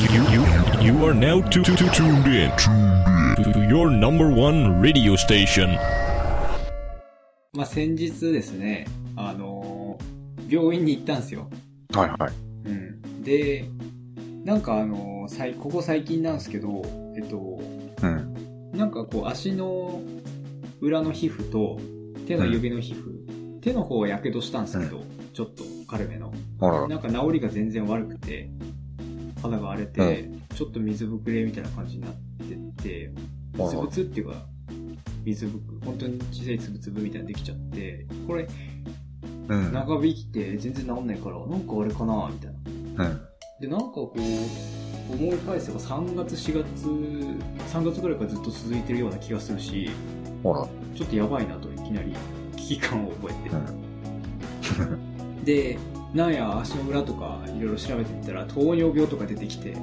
You, you, you are now to, to, to tuned in to your number one radio station. まあ、先日ですね、あのー病院に行ったんですよ。はいはい。うん。で、なんかあのーさいここ最近なんですけど、えっと、うん。なんかこう足の裏の皮膚と手の指の皮膚、手の方は火傷したんですけど、ちょっと軽めの。あらら。なんか治りが全然悪くて、肌が荒れて、ちょっと水ぶくれみたいな感じになってて、つぶつっていうか、水ぶく、本当に小さいつぶつぶみたいなのできちゃって、これうん。長引きて全然治んないから、なんかあれかなみたいな。うん。で、なんかこう、思い返せば3月、4月、3月ぐらいからずっと続いてるような気がするし。ちょっとやばいなといきなり危機感を覚えて。うん。で、なんや足の裏とかいろいろ調べてみたら糖尿病とか出てきて、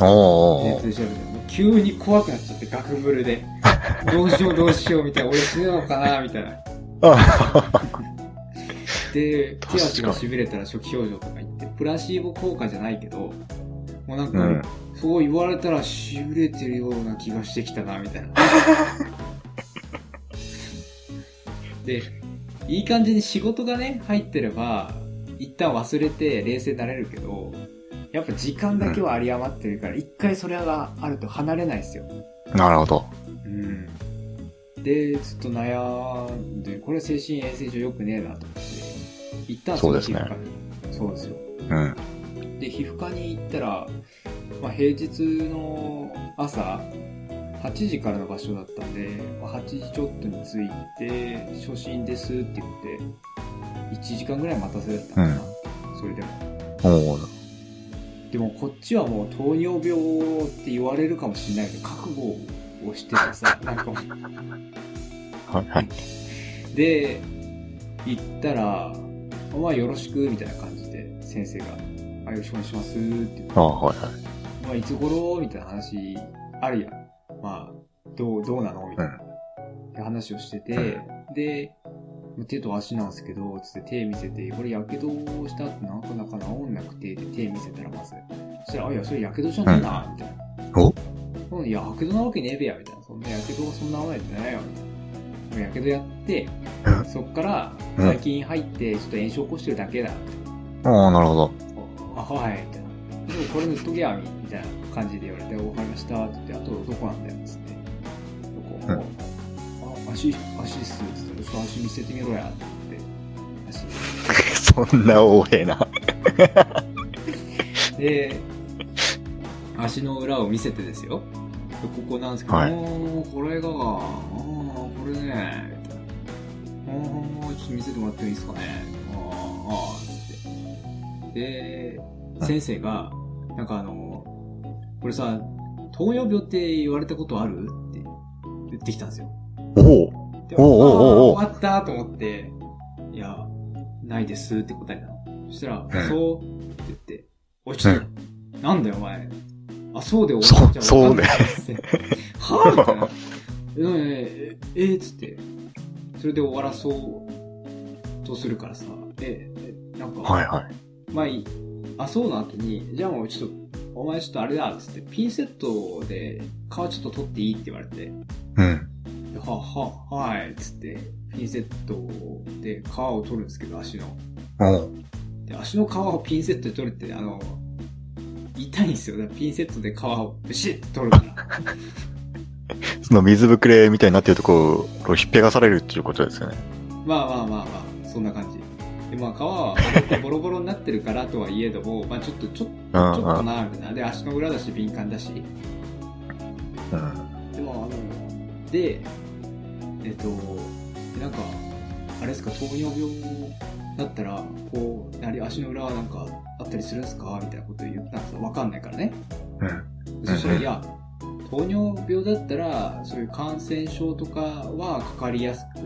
おーネットで調べて急に怖くなっちゃってガクブルで、どうしようどうしようみたいな、俺死ぬのかなみたいな。あ で、手足が痺れたら初期症状とか言って、プラシーボ効果じゃないけど、もうなんか、うん。そう言われたら痺れてるような気がしてきたな、みたいな。で、いい感じに仕事がね、入ってれば、一旦忘れて冷静になれるけど、やっぱ時間だけは有り余ってるから、一回それがあると離れないですよ。なるほど。うん。で、ずっと悩んで、これ精神衛生上良くねえなと思って、行ったんですよ、そうですね。そうですよ。うん。で、皮膚科に行ったら、まあ、平日の朝、8時からの場所だったんで、まあ、8時ちょっとに着いて、初診ですって言って、1時間ぐらい待たせたのかな、それでも。おーでもこっちはもう糖尿病って言われるかもしれないけど、覚悟をしててさ、なんかもうはいはい。で、行ったら、まあよろしくみたいな感じで先生が、あよろしくお願いしますって言って、あはいはい。まあいつ頃みたいな話あるやん。まあ、どう、どうなのみたいな、って話をしてて、で、手と足なんですけど、つって手見せて、これやけどしたってなかなか治んなくて、で手見せたらまず。そしたら、あ、いや、それやけどじゃねえな、みたいな。お？うん、いや、やけどなわけねえべや、みたいな。そんなやけどがそんな甘いってないよ、みたいな。やけどやって、うんそっから、うん最近入って、ちょっと炎症起こしてるだけだ、ああ、なるほど。な。あ、はい、みたいな。でもこれ塗っとけや、みたいな感じで言われて、わかりました、って言って、あとどこなんだよ、つって。どこ、うんあ、足、足っす、つって、ちょっと足見せてみろや、ってそんな大えな。で、足の裏を見せてですよ。でここなんですけど、はいおーこれが、あーこれね、みたいな。あーちょっと見せてもらってもいいですかね。あーあー、つって。で、先生が、なんかあの、これさ、糖尿病って言われたことある？って言ってきたんですよ。おおでおうお終わったと思って、いや、ないですって答えたの。そしたら、んそうって言って、おい、ちょっと、なんだよお前。あ、そうで終わっちゃう。そうそうでわかんないっつって はぁみたいな。え、え、え、え、つって、それで終わらそうとするからさ、え、えなんか、はいはい。まあいい。あ、そうな後に、じゃあもうちょっと、お前ちょっとあれだ、つって、ピンセットで皮ちょっと取っていいって言われて、うん。では、は、はい、つって、ピンセットで皮を取るんですけど、足の。おうで、足の皮をピンセットで取るって、あの、痛いんですよ。だからピンセットで皮をブシッと取るから。その水ぶくれみたいになってるところをひっぺがされるっていうことですよね。まあまあまあまあ、そんな感じ。で、まあ皮はボロボロになってるからとはいえども、まあちょっと、ちょっと、ちうんょっとな、みたいな。で、足の裏だし敏感だし。うん。でも、あの、で、えっと、でなんか、あれですか、糖尿病だったら、こう、やはり足の裏はなんかあったりするんですか？みたいなこと言ったんですよ。わかんないからね。うん。そしたら、うんいや、糖尿病だったら、そういう感染症とかはかかりやすく、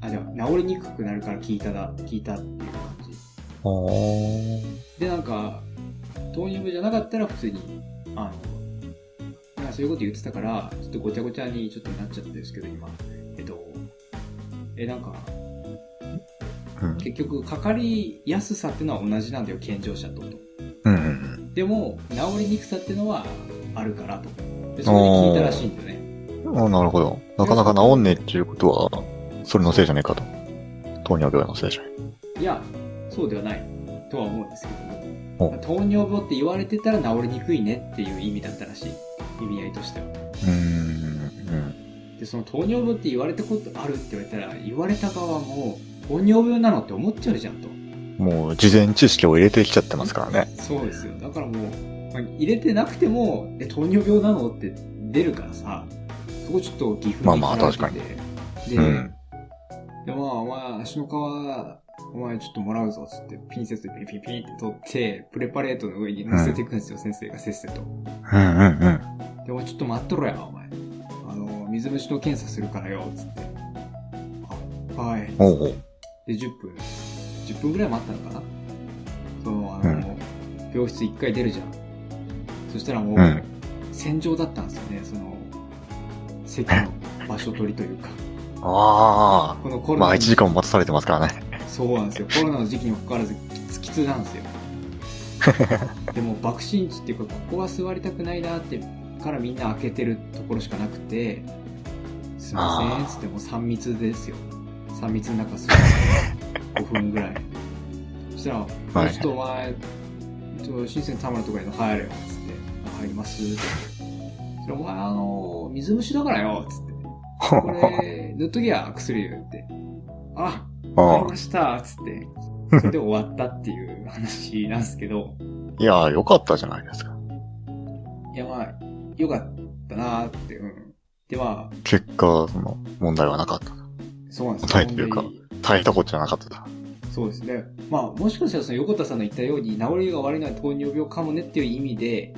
あ、じゃあ、治りにくくなるから聞いただ、聞いたっていう感じ。で、なんか、糖尿病じゃなかったら普通に、あの、なんかそういうこと言ってたから、ちょっとごちゃごちゃにちょっとなっちゃってるんですけど、今。えっと、え、なんか、うん。結局、かかりやすさっていうのは同じなんだよ、健常者とと。うんうんでも、治りにくさっていうのはあるからと。で、それで聞いたらしいんだよね。あなるほど。なかなか治んねえっていうことは、それのせいじゃねえかと。糖尿病のせいじゃねいや、そうではないとは思うんですけどおも。糖尿病って言われてたら治りにくいねっていう意味だったらしい。意味合いとしては。うーん。で、その糖尿病って言われたことあるって言われたら、言われた側も、糖尿病なのって思っちゃうじゃんと。うん。もう、事前知識を入れてきちゃってますからね。そうですよ。だからもう、まあ、入れてなくても、え、糖尿病なのって出るからさ、そこちょっと岐阜にまあまあ行かれててで、うん。で、まあ、お前、足の皮、お前ちょっともらうぞ、つって、ピンセットでピンピンピンって取って、プレパレートの上に乗せていくんですよ、先生がせっせと。うんうんうん。ちょっと待っとろや、お前。あの、水虫の検査するからよ、つって。あ、はい。おうおう。で、10分、10分ぐらい待ったのかな？その、あの、病室1回出るじゃん。そしたらもう、うん戦場だったんですよね、その、席の場所取りというか。ああ。このコロナのまあ、1時間も待たされてますからね。そうなんですよ。コロナの時期にもかかわらず、きつきつなんですよ。でも、爆心地っていうか、ここは座りたくないなって、からみんな開けてるところしかなくて、すいません、つってもう3密ですよ。3密の中座って、5分ぐらい。そしたら、はいちょっとお前、新鮮田村とかに入れよ、つって、あ入ります。それお前、あの、水虫だからよ、つって。これ、塗っときや、薬言って。あ、わかりました、つって。それで終わったっていう話なんですけど、いやー、よかったじゃないですか。いやまあ、よかったなーって、うん。でまあ、結果、その、問題はなかった。そうなんですよ。はいというか本当に大変なことじゃなかったと。そうですね。まあ、もしかしたらその横田さんの言ったように、治りが悪いのは糖尿病かもねっていう意味で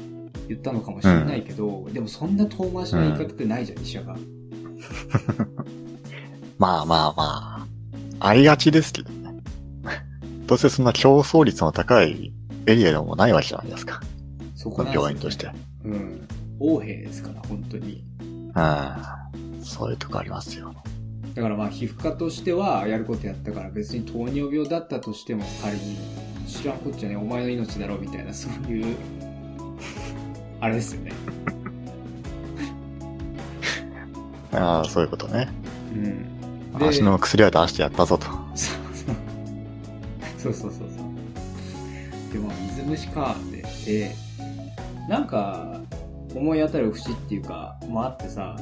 言ったのかもしれないけど、でもそんな遠回しな言い方ってないじゃん、医者が。まあまあまあ、ありがちですけどね。どうせそんな競争率の高いエリアでもないわけじゃないですか。そこね病院として。うん。横兵ですから、本当に。うん。そういうとこありますよ。だからまあ皮膚科としてはやることやったから別に糖尿病だったとしても仮に知らんこっちゃねお前の命だろみたいなそういう あれですよねああ、そういうことね。うんで足の薬は出してやったぞと。そうそうそうそうそうでも水虫かってでなんか思い当たる節っていうかもあってさ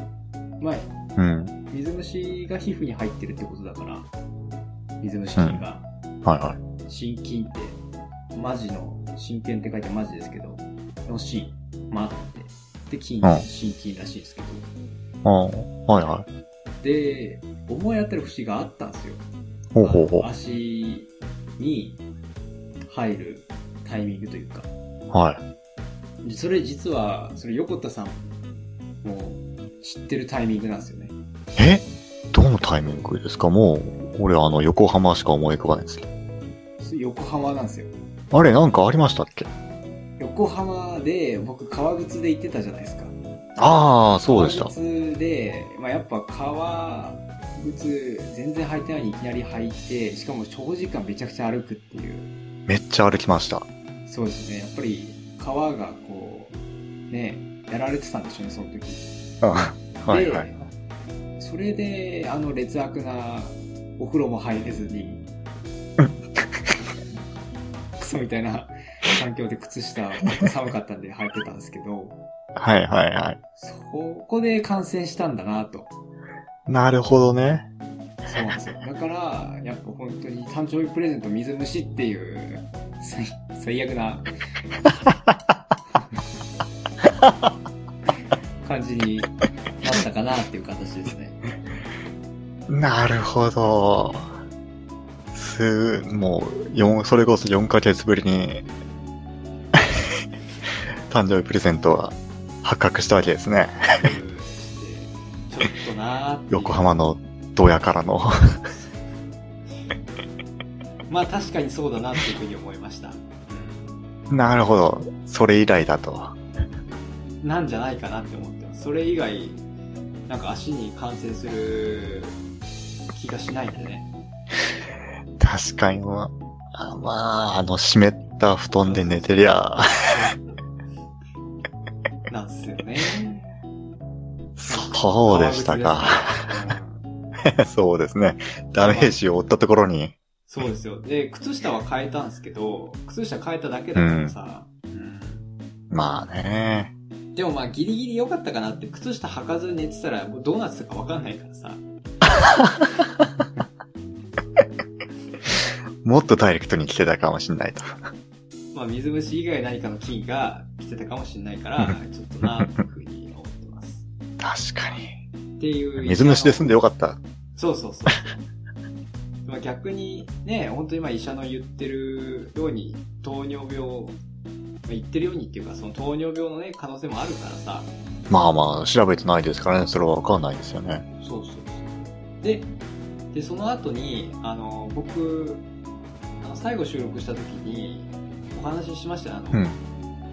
まあうん。水虫が皮膚に入ってるってことだから水虫菌が、はいはい。心筋って、マジの、真剣って書いてマジですけど、の心、まって、で、筋、うん心筋らしいですけど。ああ、はいはい。で、思い当たる節があったんですよ。ほうほうほあの足に入るタイミングというか。う。はい。でそれ実は、それ横田さんも知ってるタイミングなんですよね。え？どのタイミングですか？もう、俺あの、横浜しか思い浮かばないですけど。横浜なんですよ。あれ、なんかありましたっけ？横浜で、僕、革靴で行ってたじゃないですか。ああ、そうでした革。靴で、まあ、やっぱ革靴全然履いてないのにいきなり履いて、しかも長時間めちゃくちゃ歩くっていう。めっちゃ歩きました。そうですね。やっぱり革がこう、ね、やられてたんでしょうね、その時。あはいではい。それで、あの劣悪なお風呂も入れずに、クソみたいな環境で靴下寒かったんで履いてたんですけど、はいはいはい。そこで感染したんだなと。なるほどね。そうなんですよ。だから、やっぱ本当に誕生日プレゼント水虫っていう、最最悪な感じになったかなっていう形ですね。なるほど。す、もう、四それこそ4ヶ月ぶりに、誕生日プレゼントは発覚したわけですね。ちょっとな横浜のドヤからの。まあ確かにそうだなっていうふうに思いました。なるほど。それ以来だと。なんじゃないかなって思ってます。それ以外、なんか足に感染する気がしないんでね。確かに、まあ、まあ、あの、湿った布団で寝てりゃ、なんすよね。そうでしたか。うん そうですね。ダメージを負ったところに。そうですよ。で、靴下は変えたんですけど、靴下変えただけだからさ、うんまあね。でもまあギリギリ良かったかなって、靴下履かずに寝てたらもうどうなってたか分かんないからさ。もっとダイレクトに来てたかもしんないと。まあ水虫以外何かの菌が来てたかもしれないから、ちょっとな、というふうに思ってます。確かに。っていう。水虫で済んでよかった。そうそうそう。まあ逆にね、本当にまあ医者の言ってるように、糖尿病、まあ、言ってるようにっていうか、その糖尿病のね、可能性もあるからさ、まあまあ、調べてないですからね。それはわかんないですよね。そうそうそう。で、で、その後に、あの、僕、あの、最後収録した時に、お話ししましたよあの、うん。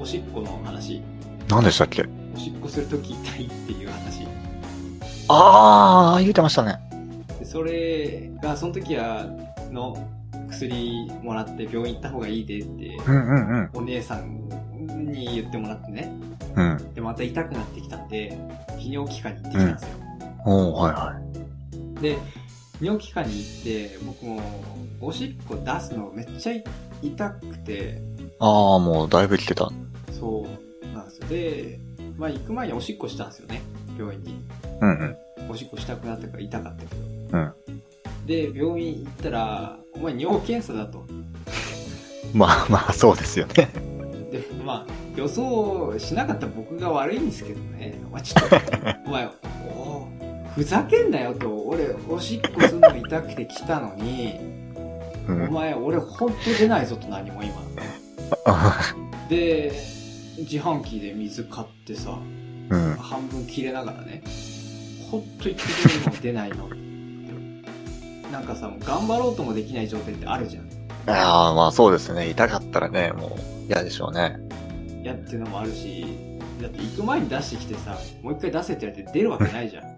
おしっこの話。何でしたっけ？おしっこするとき痛いっていう話。ああ、言うてましたね。でそれが、その時は、の薬もらって病院行った方がいいでって、うんうんうん。お姉さんに言ってもらってね。うん。で、また痛くなってきたんで、泌尿器科に行ってきたんですよ。おー、はいはい。で、尿器科に行って、僕も、おしっこ出すのめっちゃ痛くて、ああ、もうだいぶ来てた。そうなんですよ。で、まあ行く前におしっこしたんですよね、病院に。うんうん。おしっこしたくなったから痛かったけど。うん。で、病院行ったら、お前尿検査だと。まあまあ、そうですよね。で、まあ、予想しなかった僕が悪いんですけどね。お前ちょっと、お前、おふざけんなよと。俺、おしっこするの痛くて来たのに、うん。お前、俺ほんと出ないぞと何も今。で、自販機で水買ってさ、うん。半分切れながらね、ほんと言ってくれるの出ないの。なんかさ、頑張ろうともできない状態ってあるじゃん。ああ、まあそうですね。痛かったらね、もう嫌でしょうね。やっていうのもあるし、だって行く前に出してきてさ、もう一回出せって言われて出るわけないじゃん。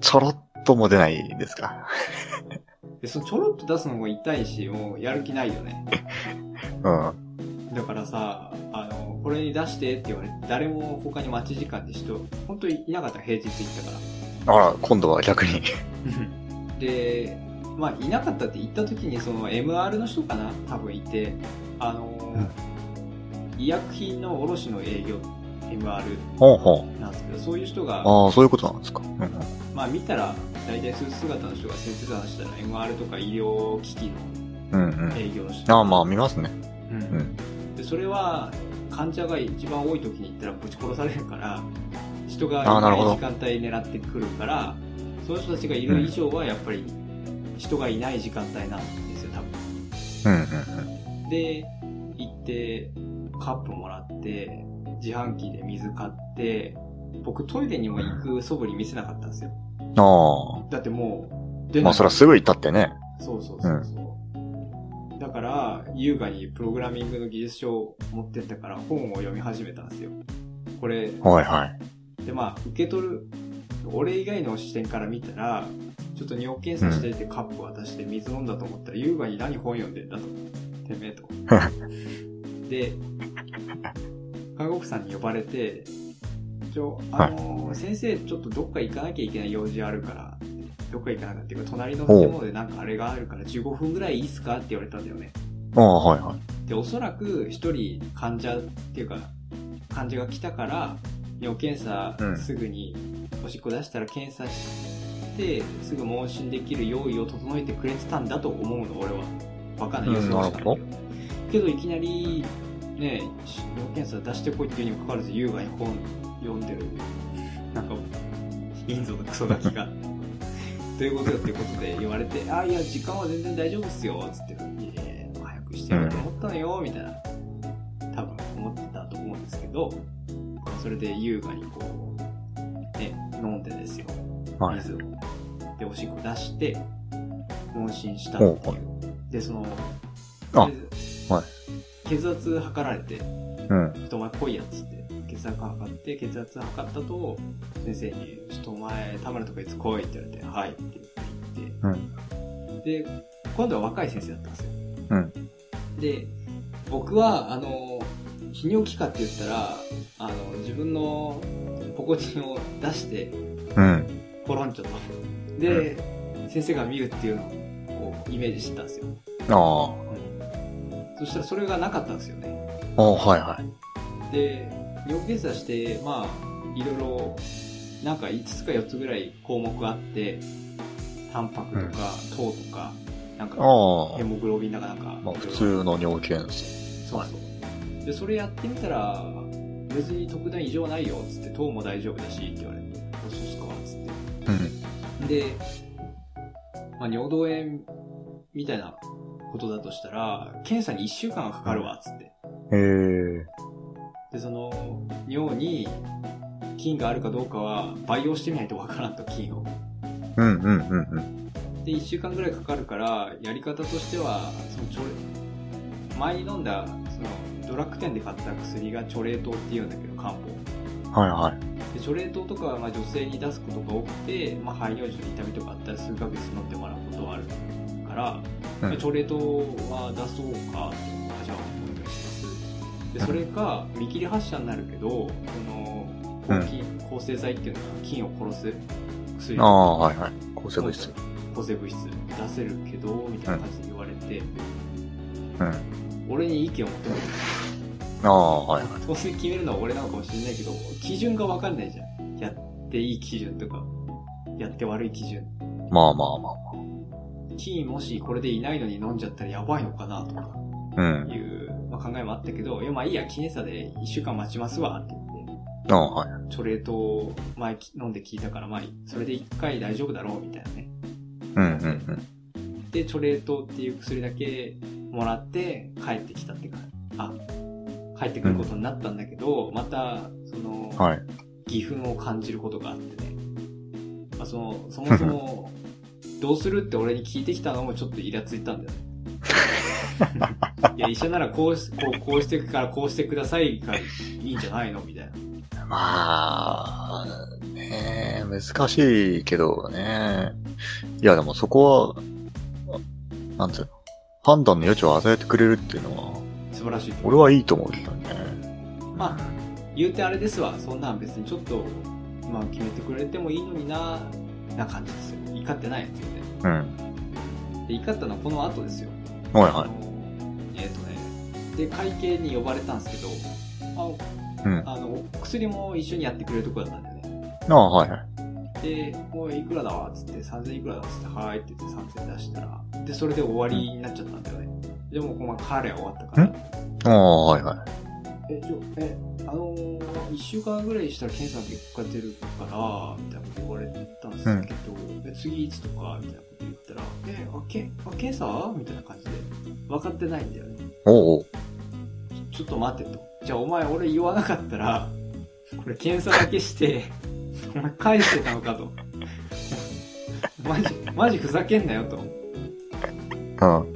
ちょろっとも出ないですか？で、そのちょろっと出すのも痛いし、もうやる気ないよね。うん。だからさ、あの、これに出してって言われて、誰も他に待ち時間で人、本当にいなかった平日行ったから。あら、今度は逆に。で、まあ、いなかったって言った時に、その MR の人かな？多分いて、あの、医薬品の卸の営業、MR。なんですけど、そういう人が、ああ、そういうことなんですか。うんうん。まあ見たら、大体スーツ姿の人が先生と話したら MR とか医療機器のうんうん。営業の人。ああ、まあ見ますね。うんうん。で、それは、患者が一番多い時に行ったらぶち殺されるから、人がいない時間帯狙ってくるから、その人たちがいる以上はやっぱり人がいない時間帯なんですよ、多分。うんうんで、行って、カップもらって、自販機で水買って、僕トイレにも行く素振り見せなかったんですよ。うん。あだってもう、出あ。まあそれはすぐ行ったってね。そうそうそうそう。だから、優雅にプログラミングの技術書を持ってったから本を読み始めたんですよ。これ、はいはい。でまあ、受け取る、俺以外の視点から見たら、ちょっと尿検査しててカップ渡して水飲んだと思ったら、優雅に何本読んでんだと。てめえと。で、看護婦さんに呼ばれて、ちょ、あのー先生ちょっとどっか行かなきゃいけない用事あるから、どっか行かなきゃっていうか、隣の建物でなんかあれがあるから15分ぐらいいいっすかって言われたんだよね。ああ、はいはい。で、おそらく一人患者っていうか、患者が来たから、尿検査うんすぐにおしっこ出したら検査して、すぐ問診できる用意を整えてくれてたんだと思うの、俺は。わかんない。予うん想しかなるほけど、いきなり、ね、尿検査出してこいっていうにもかかわらず優雅に本読んでる。なんか、インドのクソガキが。どういうことよっていうことで言われて、あ、いや、時間は全然大丈夫っすよ、つって。早くしてよと思ったのよ、みたいな。多分思ってたと思うんですけど、それで優雅にこう、ね、飲んでですよ。はい。水を。で、おしっこ出して、問診したっていう。で、その、あはい血圧測られて、ちうん。ょっとお前来いやっつって、血圧測って、血圧測ったと、先生に、ちょっとお前、田村とかいつ来いって言われて、はいって言って、うん。で、今度は若い先生だったんですよ。うん。で、僕は、あの、泌尿器科って言ったら、あの、自分のポコチンを出して、うん。ポロンチョと。で、先生が見るっていうのをイメージしてたんですよ。あそしたらそれがなかったんですよね。あ。ああ、はいはい。で、尿検査して、まあ、いろいろ、なんか5つか4つぐらい項目があって、タンパクとか、糖とか、なんか、ああヘ。モグロビンだかなんか、まあ普通の尿検査。そうそう。で、それやってみたら、別に特段異常はないよ、つって、糖も大丈夫だし、って言われて、あそうっすか、つって。うん。で、まあ、尿道炎みたいなことだとしたら、検査に1週間はかかるわ、つって。へえ。で、その、尿に菌があるかどうかは培養してみないとわからんと、菌を。うんうんうんうん。で、1週間ぐらいかかるから、やり方としては、その前に飲んだ、その、ドラッグ店で買った薬がチョレー糖っていうんだけど、漢方。はいはい。で、チョレー糖とかはまあ女性に出すことが多くて、まあ、排尿時の痛みとかあったら数ヶ月飲んでもらうことはあるから、うんまあチョレー糖は出そうかっていうのがじゃあお願いします。で、それか、見切り発射になるけど、その、抗菌、抗生剤っていうのが菌を殺す薬ああ、はいはい。抗生物質。抗生物質出せるけど、みたいな感じで言われて、うん。俺に意見を求めてああ、はいはい。当然決めるのは俺なのかもしれないけど、基準がわかんないじゃん。やっていい基準とか、やって悪い基準。まあまあま菌もしこれでいないのに飲んじゃったらやばいのかなとかあ。うん。いう、まあ、考えもあったけど、いやまあいいや、検査で1週間待ちますわって言って、ああ、はい。チョレートを前き飲んで聞いたから、まあそれで1回大丈夫だろうみたいなね。うんうんうん。で、チョレートっていう薬だけもらって帰ってきたっていうか、あ、帰ってくることになったんだけど、また、その、はい。義憤を感じることがあってね。まあ、その、そもそも、どうするって俺に聞いてきたのもちょっとイラついたんだよね。いや、医者ならこうし、こう、こうしてくからこうしてくださいがいいんじゃないのみたいな。まあ、ねえ、難しいけどね。いや、でもそこは、なんていうの、判断の余地を与えてくれるっていうのは、素晴らしい。俺はいいと思うけどね。まあ、言うてあれですわ。そんなん別にちょっと、まあ決めてくれてもいいのにな、な感じですよ。怒ってないやつよね。うん。で、怒ったのはこの後ですよ。はいはあのえっ、とね、で、会計に呼ばれたんですけど、あい。うん。あの、薬も一緒にやってくれるとこだったんだよね。ああ、はいはい。で、もういくらだわっつって、3000いくらだっつって、はーいって言って3000出したら、で、それで終わりになっちゃったんだよね。でも、まあ、彼は終わったから。ああ、はいはい。え、ちょ、え、あのー、1週間ぐらいしたら検査の結果出るから、みたいなこと言われたんですけど、え次いつとか、みたいなこと言ったら、え、あ、けあ検査？みたいな感じで、分かってないんだよね。おうおう。ちょっと待ってと。じゃあお前俺言わなかったら、これ検査だけして、お前返してたのかと。マジ、マジふざけんなよと。うん。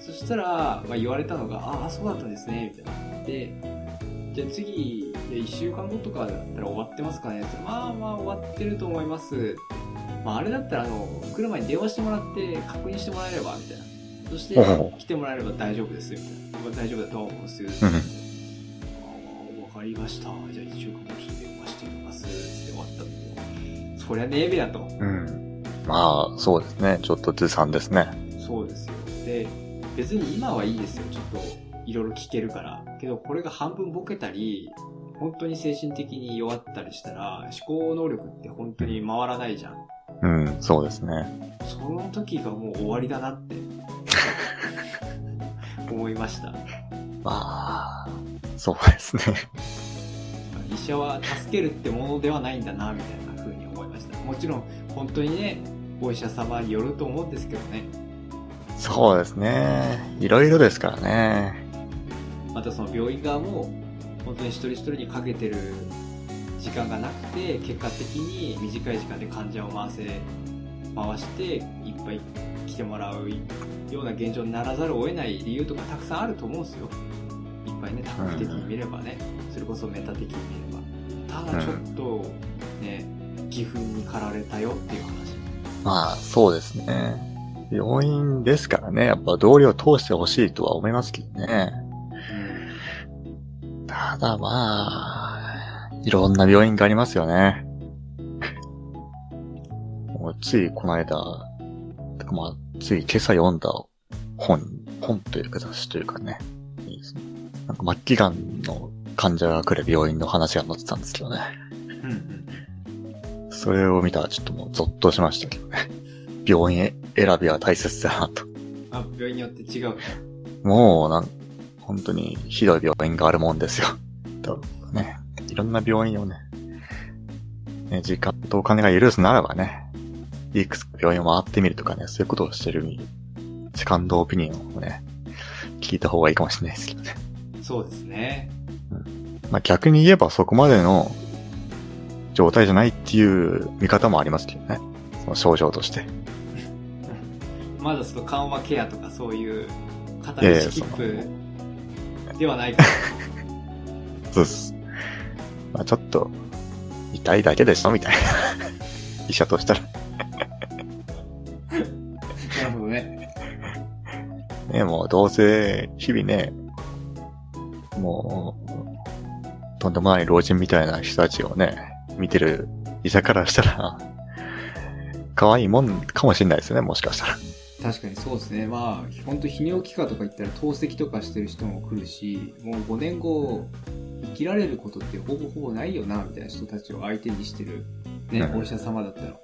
そしたら、まあ、言われたのが、ああ、そうだったんですね、みたいな。で、じゃあ次、いや1週間後とかだったら終わってますかねってまあまあ終わってると思います。まああれだったら、あの、来る前に電話してもらって確認してもらえれば、みたいな。そして来てもらえれば大丈夫です、みたいな。まあ大丈夫だと思うんですよ。うん。ああ、わかりました。じゃあ一週間後ちょっと電話してみます。って終わったんだけど、そりゃねえべやと。うん。まあ、そうですね。ちょっとずさんですね。そうですよ。で、別に今はいいですよ。ちょっと、いろいろ聞けるから。けど、これが半分ボケたり、本当に精神的に弱ったりしたら、思考能力って本当に回らないじゃん。うん、そうですね。その時がもう終わりだなって、思いました。まあ、そうですね。医者は助けるってものではないんだな、みたいな風に思いました。もちろん、本当にね、お医者様によると思うんですけどね。そうですね。いろいろですからね。またその病院側も本当に一人一人にかけてる時間がなくて結果的に短い時間で患者を回せ回していっぱい来てもらうような現状にならざるを得ない理由とかたくさんあると思うんですよいっぱいね短期的に見ればねそれこそメタ的に見ればただちょっとね義憤に駆られたよっていう話まあ、そうですね。病院ですからね。やっぱ道理を通してほしいとは思いますけどね。ただまあ、いろんな病院がありますよね。もうついこの間、まあ、つい今朝読んだ本、本というか雑誌というかね。いいですね。なんか末期がんの患者が来る病院の話が載ってたんですけどね。うんうん。それを見たらちょっともうゾッとしましたけどね。病院選びは大切だなと。あ、病院によって違う。もうなん、本当にひどい病院があるもんですよ。とね、いろんな病院をね、ね時間とお金が許すならばね、いくつか病院を回ってみるとかね、そういうことをしてるセカンドオピニオンをね、聞いた方がいいかもしれないですけどね。そうですね。まあ逆に言えばそこまでの状態じゃないっていう見方もありますけどね。その症状として。まだその緩和ケアとかそういう、肩のスキップではないから。そうです。まあちょっと、痛いだけでしょみたいな。医者としたら。なるほどね。ね、もうどうせ、日々ね、もう、とんでもない老人みたいな人たちをね、見てる医者からしたら、可愛いもんかもしれないですね、もしかしたら。確かにそうですね。まあ、本当泌尿器科とか行ったら透析とかしてる人も来るし、もう5年後、生きられることってほぼほぼないよな、みたいな人たちを相手にしてる、ね、うんお医者様だったら、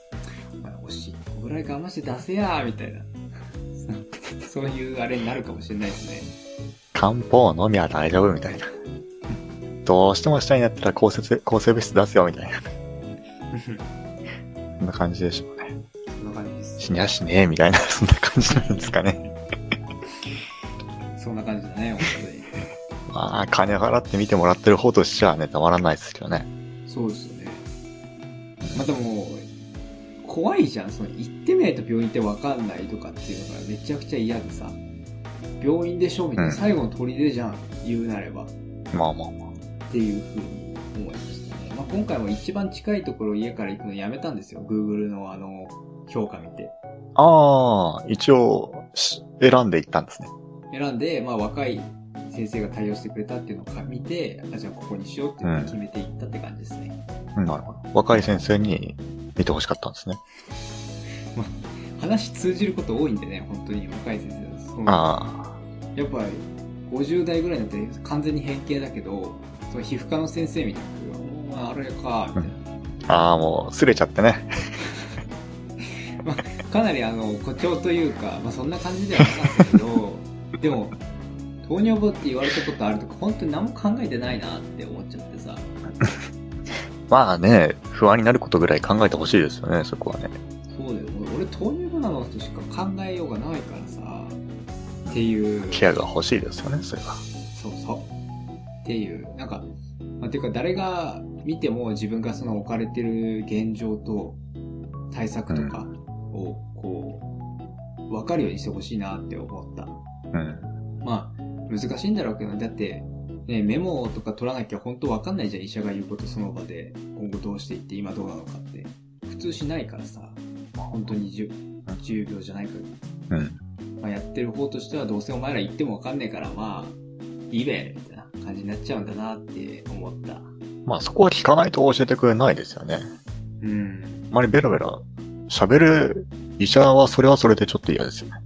お前、おしっこぐらい我慢して出せや、みたいな。そういうあれになるかもしれないですね。漢方飲みは大丈夫みたいな。どうしてもしたいんだったら抗生抗生物質出すよみたいな。そんな感じでしょうね。そんな感じです。死にゃしねえみたいな、そんな感じなんですかね。そんな感じだね、本 まあ、金払って見てもらってる方としてはね、たまらないですけどね。当に。そうですよね。またもう、怖いじゃん。その、行ってみないと病院ってわかんないとかっていうのがめちゃくちゃ嫌でさ。病院でしょみたいな、うん最後の砦じゃん。言うなれば。っまあまあまあ。ていうふうに思いましたね。まあ、今回も一番近いところ家から行くのやめたんですよ。Google のあの、評価見て。ああ、一応、し選んでいったんですね。選んで、まあ若い先生が対応してくれたっていうのをか見て、あ、じゃあここにしようっていうのを決めていったって感じですね。うんなるほど。若い先生に見てほしかったんですね。話通じること多いんでね、本当に若い先生です。そのあやっぱり50代ぐらいになって完全に変形だけど、その皮膚科の先生みたいな、あれか、みたいあ、ああ、もう、すれちゃってね。な。かなりあの、誇張というか、まあそんな感じではなかったけど、でも、糖尿病って言われたことあるとか、本当に何も考えてないなって思っちゃってさ。まあね、不安になることぐらい考えてほしいですよね、そこはね。そうだよ。俺、糖尿病なのとしか考えようがないからさ。っていう。ケアが欲しいですよね、それは。そうそう。っていう、なんか、まあ、ていうか誰が見ても自分がその置かれてる現状と対策とかをこう、わかるようにしてほしいなって思った。うん。まあ、難しいんだろうけど、だって、ね、メモとか取らなきゃ本当わかんないじゃん、医者が言うことその場で、今後どうしていって今どうなのかって。普通しないからさ、本当に 10, 10秒じゃないから。うん。まあ、やってる方としてはどうせお前ら言ってもわかんねえから、まあ、いいべ、みたいな感じになっちゃうんだなって思った。まあそこは聞かないと教えてくれないですよね。うん。あまりベラベラ喋る医者はそれはそれでちょっと嫌ですよね。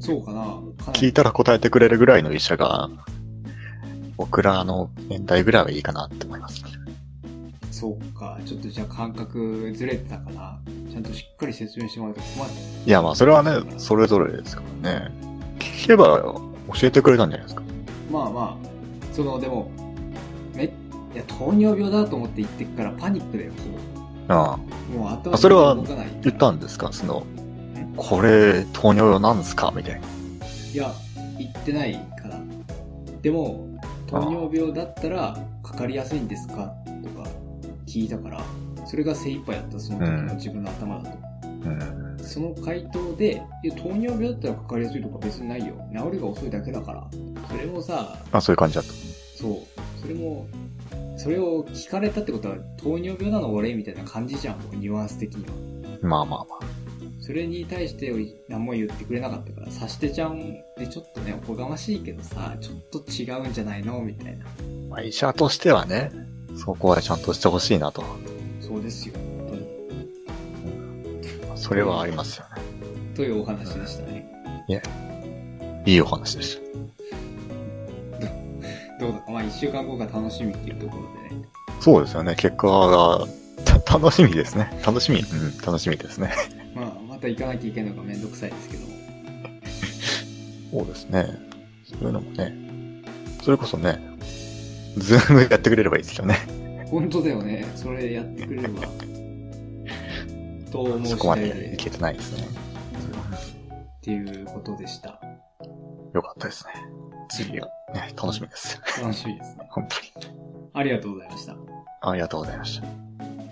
そうかなかな聞りいたら答えてくれるぐらいの医者が、僕らの年代ぐらいはいいかなって思います。そうか。ちょっとじゃあ感覚ずれてたかな。ちゃんとしっかり説明してもらうと困る。いやまあそれはね、それぞれですからね。聞けば教えてくれたんじゃないですか。まあまあ、その、でも、め、いや、糖尿病だと思って言ってくからパニックだよ、ああ。もう頭あそれは。言ったんですか？その、これ、糖尿病なんですか？みたいな。いや、言ってないから。でも、糖尿病だったらかかりやすいんですか？とか聞いたから、それが精一杯だった、その時の自分の頭だと。うん。その回答で、いや、糖尿病だったらかかりやすいとか別にないよ。治りが遅いだけだから。それもさ、あ、そういう感じだった。そう。それも、それを聞かれたってことは、糖尿病なの俺みたいな感じじゃん。ニュアンス的には。まあまあまあ。そそれに対して何も言ってくれなかったから、察してちゃんでちょっとね、おこがましいけどさ、ちょっと違うんじゃないのみたいな。まあ、医者としてはね、そこはちゃんとしてほしいなと。そうですよ、本当に。それはありますよね。というお話でしたね。いいお話でしどうだか、まあ一週間後が楽しみっていうところでね。た。そうですよね。結果が、た楽しみですね。楽しみ。うん、楽しみですね。まあ、また行かなきゃいけないのがめんどくさいですけども。そうですね。そういうのもね。それこそね、ズームやってくれればいいですよね。本当だよね。それやってくれれば。と思うそこまで。でいけてないですね。っていうことでした。よかったですね。次がね、楽しみです。楽しみですね。本当に。ありがとうございました。ありがとうございました。